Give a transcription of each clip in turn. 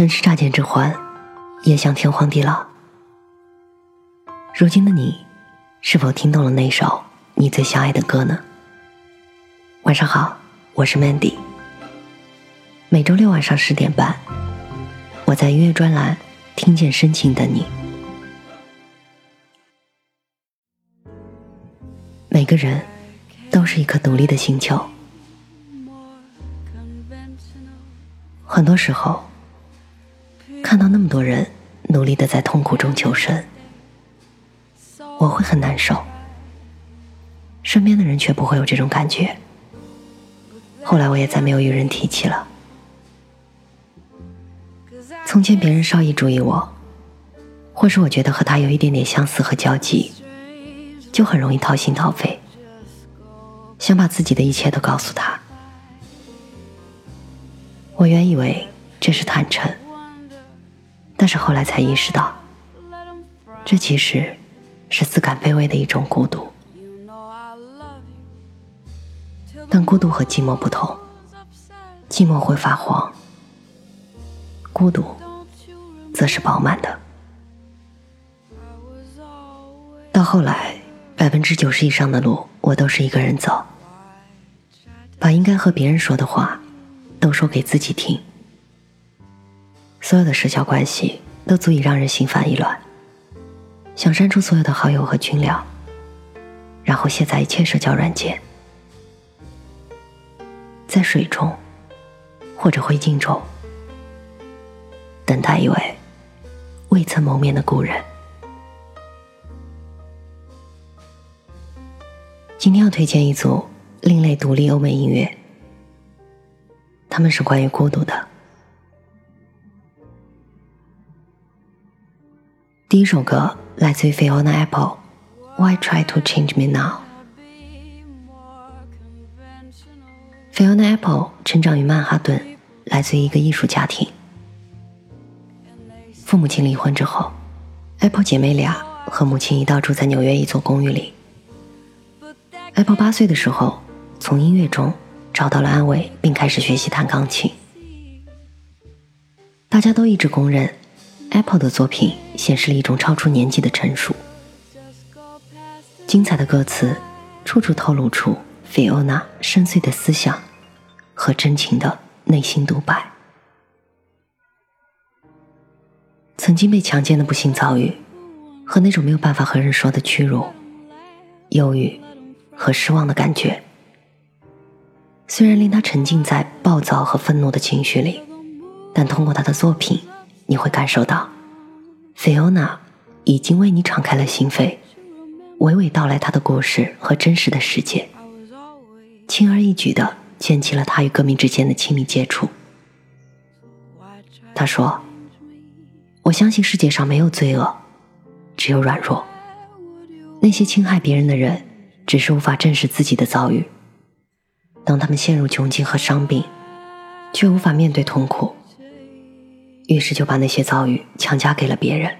曾是乍见之欢，也想天荒地老。如今的你，是否听懂了那首你最相爱的歌呢？晚上好，我是 Mandy。每周六晚上十点半，我在音乐专栏听见深情的你。每个人都是一颗独立的星球，很多时候看到那么多人努力的在痛苦中求生，我会很难受。身边的人却不会有这种感觉。后来我也再没有与人提起了。从前别人稍一注意我，或是我觉得和他有一点点相似和交集，就很容易掏心掏肺，想把自己的一切都告诉他。我原以为这是坦诚，但是后来才意识到，这其实是自感卑微的一种孤独。但孤独和寂寞不同，寂寞会发黄，孤独则是饱满的。到后来，百分之九十以上的路我都是一个人走，把应该和别人说的话都说给自己听，所有的社交关系都足以让人心烦意乱，想删除所有的好友和群聊，然后卸载一切社交软件。在水中，或者灰烬中，等待一位未曾谋面的故人。今天要推荐一组另类独立欧美音乐，他们是关于孤独的。第一首歌来自于 Fiona Apple，Why Try to Change Me Now？Fiona Apple 成长于曼哈顿，来自于一个艺术家庭。父母亲离婚之后，Apple 姐妹俩和母亲一道住在纽约一座公寓里。Apple 八岁的时候，从音乐中找到了安慰，并开始学习弹钢琴。大家都一直公认，Apple 的作品显示了一种超出年纪的成熟。精彩的歌词，处处透露出 Fiona 深邃的思想。和真情的内心独白。曾经被强奸的不幸遭遇，和那种没有办法和人说的屈辱、忧郁和失望的感觉，虽然令他沉浸在暴躁和愤怒的情绪里，但通过他的作品，你会感受到，菲欧娜已经为你敞开了心扉，娓娓道来她的故事和真实的世界，轻而易举的。建起了她与革命之间的亲密接触。他说：“我相信世界上没有罪恶，只有软弱。那些侵害别人的人，只是无法正视自己的遭遇。当他们陷入窘境和伤病，却无法面对痛苦，于是就把那些遭遇强加给了别人。”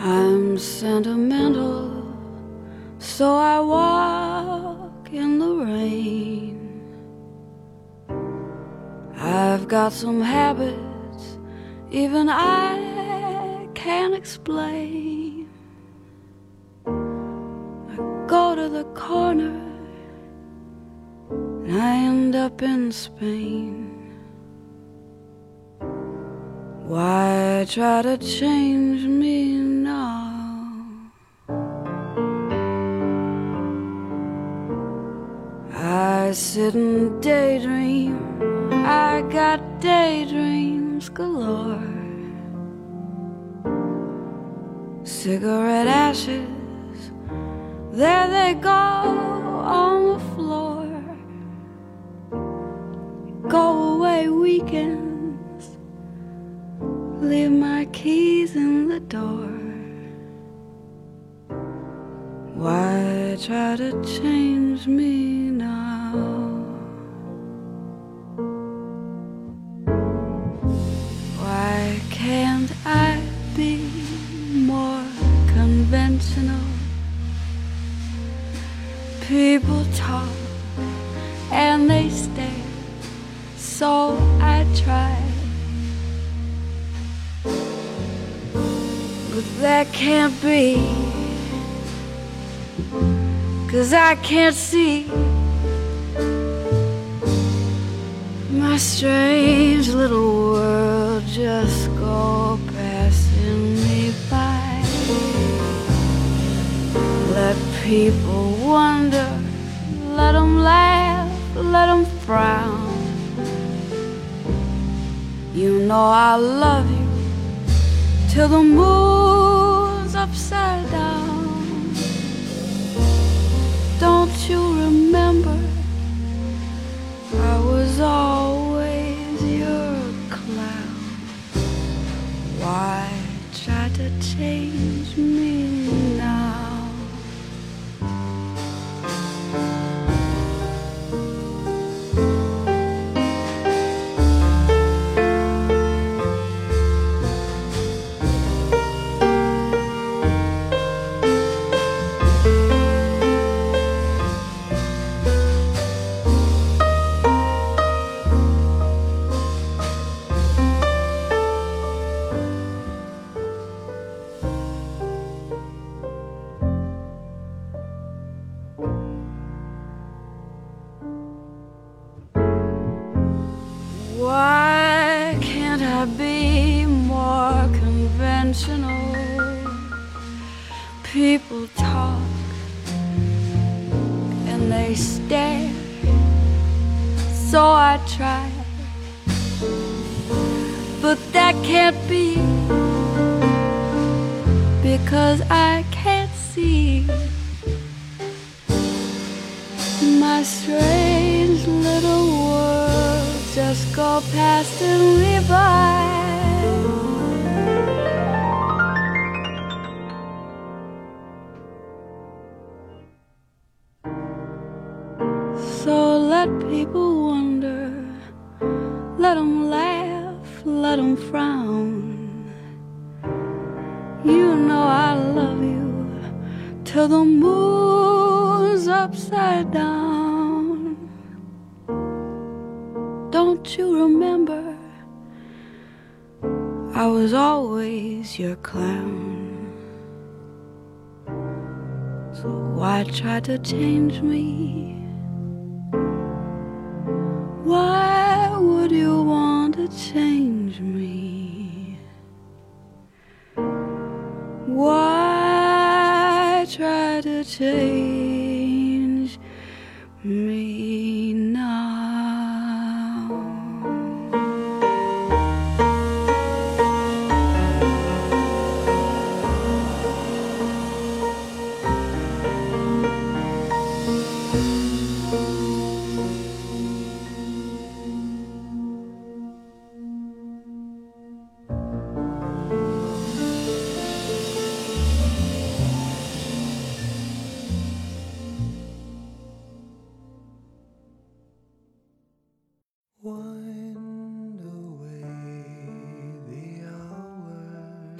I'm sentimental, so I walk in the rain. I've got some habits, even I can't explain. I go to the corner, and I end up in Spain. Why try to change me now? I sit and daydream. I got daydreams galore. Cigarette ashes, there they go on the floor. Go away weekends, leave my keys in the door. Why try to change me People talk and they stare, so I try. But that can't be, cause I can't see my strange little world just go passing me by. Let people wonder, let them laugh, let them frown. You know I love you till the moon's upside down. Don't you remember? I was always your clown. Why try to change because I can't see my strange little world just go past and me by. Don't you remember? I was always your clown. So why try to change me? Why would you want to change me? Why try to change me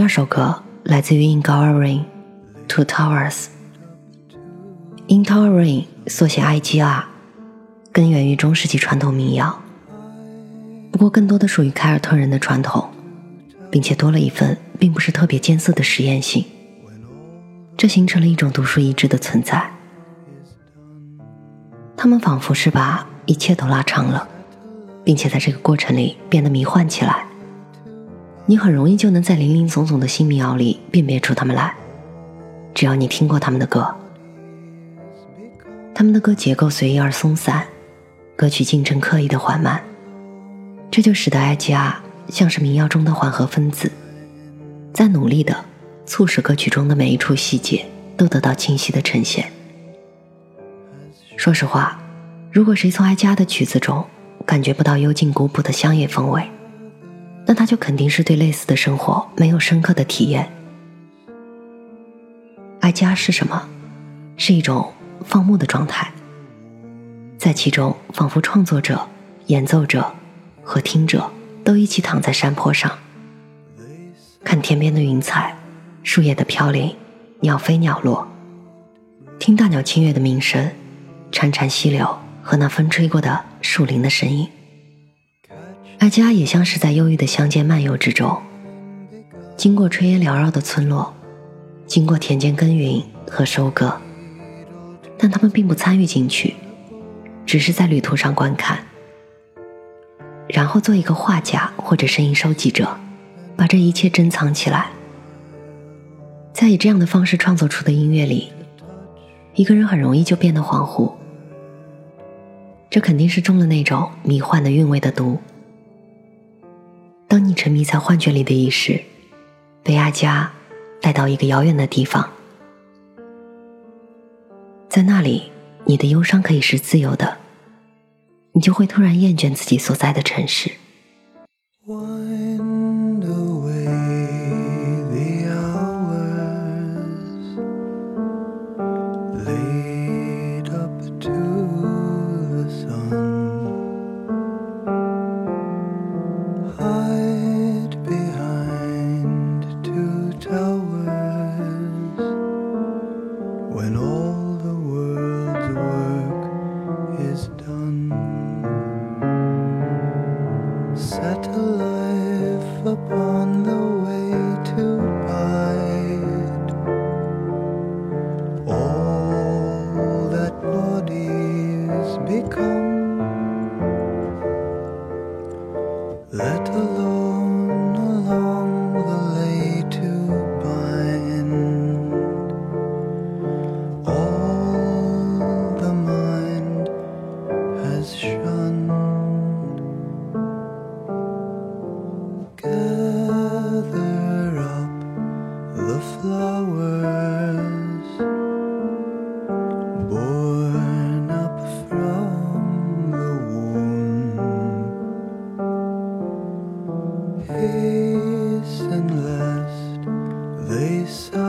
第二首歌来自于 In Tower Rain Two Towers。In Tower Rain 缩写 IGR，根源于中世纪传统民谣，不过更多的属于凯尔特人的传统，并且多了一份并不是特别艰涩的实验性，这形成了一种独树一帜的存在。他们仿佛是把一切都拉长了，并且在这个过程里变得迷幻起来。你很容易就能在林林总总的新民谣里辨别出他们来，只要你听过他们的歌。他们的歌结构随意而松散，歌曲进程刻意的缓慢，这就使得埃吉亚像是民谣中的缓和分子，在努力的促使歌曲中的每一处细节都得到清晰的呈现。说实话，如果谁从埃吉亚的曲子中感觉不到幽静古朴的乡野风味，那他就肯定是对类似的生活没有深刻的体验。爱家是什么？是一种放牧的状态，在其中仿佛创作者、演奏者和听者都一起躺在山坡上，看天边的云彩、树叶的飘零、鸟飞鸟落，听大鸟清越的鸣声，潺潺溪流和那风吹过的树林的声音。阿佳也像是在忧郁的乡间漫游之中，经过炊烟缭绕的村落，经过田间耕耘和收割，但他们并不参与进去，只是在旅途上观看，然后做一个画家或者声音收集者，把这一切珍藏起来。在以这样的方式创作出的音乐里，一个人很容易就变得恍惚。这肯定是中了那种迷幻的韵味的毒。当你沉迷在幻觉里的意识，被阿佳带到一个遥远的地方，在那里，你的忧伤可以是自由的，你就会突然厌倦自己所在的城市。Hasten lest they sour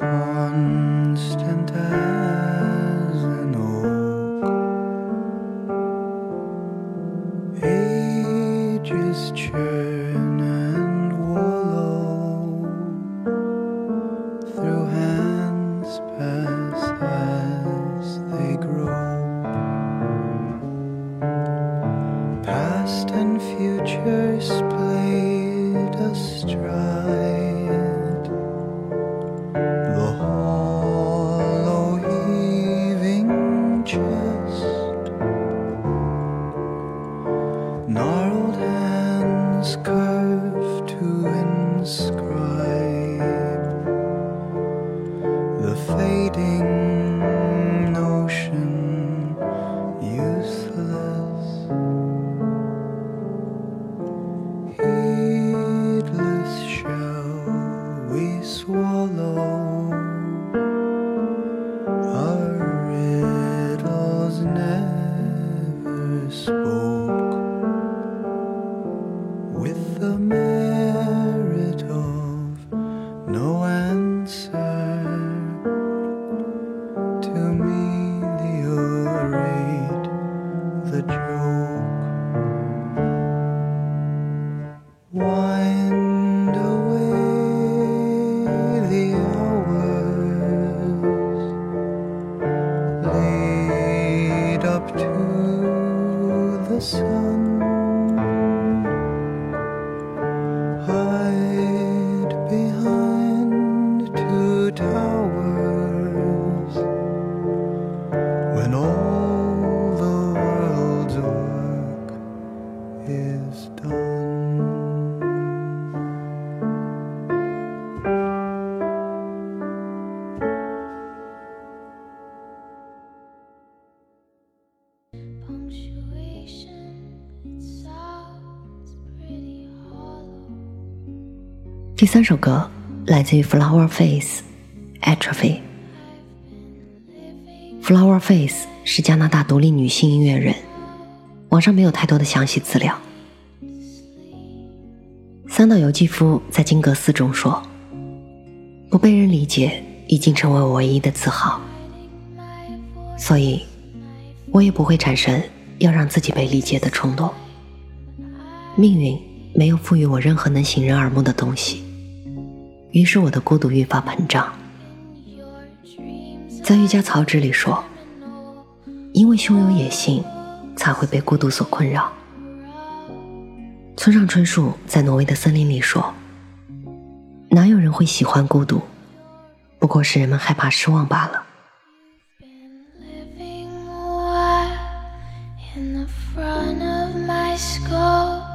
one. 第三首歌来自于 Flower Face Atrophy。Flower Face 是加拿大独立女性音乐人，网上没有太多的详细资料。三岛由纪夫在《金阁寺》中说：“不被人理解已经成为我唯一的自豪，所以，我也不会产生要让自己被理解的冲动。命运没有赋予我任何能行人耳目的东西。”于是我的孤独愈发膨胀。在《瑜伽草纸》里说：“因为胸有野性，才会被孤独所困扰。”村上春树在《挪威的森林》里说：“哪有人会喜欢孤独？不过是人们害怕失望罢了。” You're you, the G singer.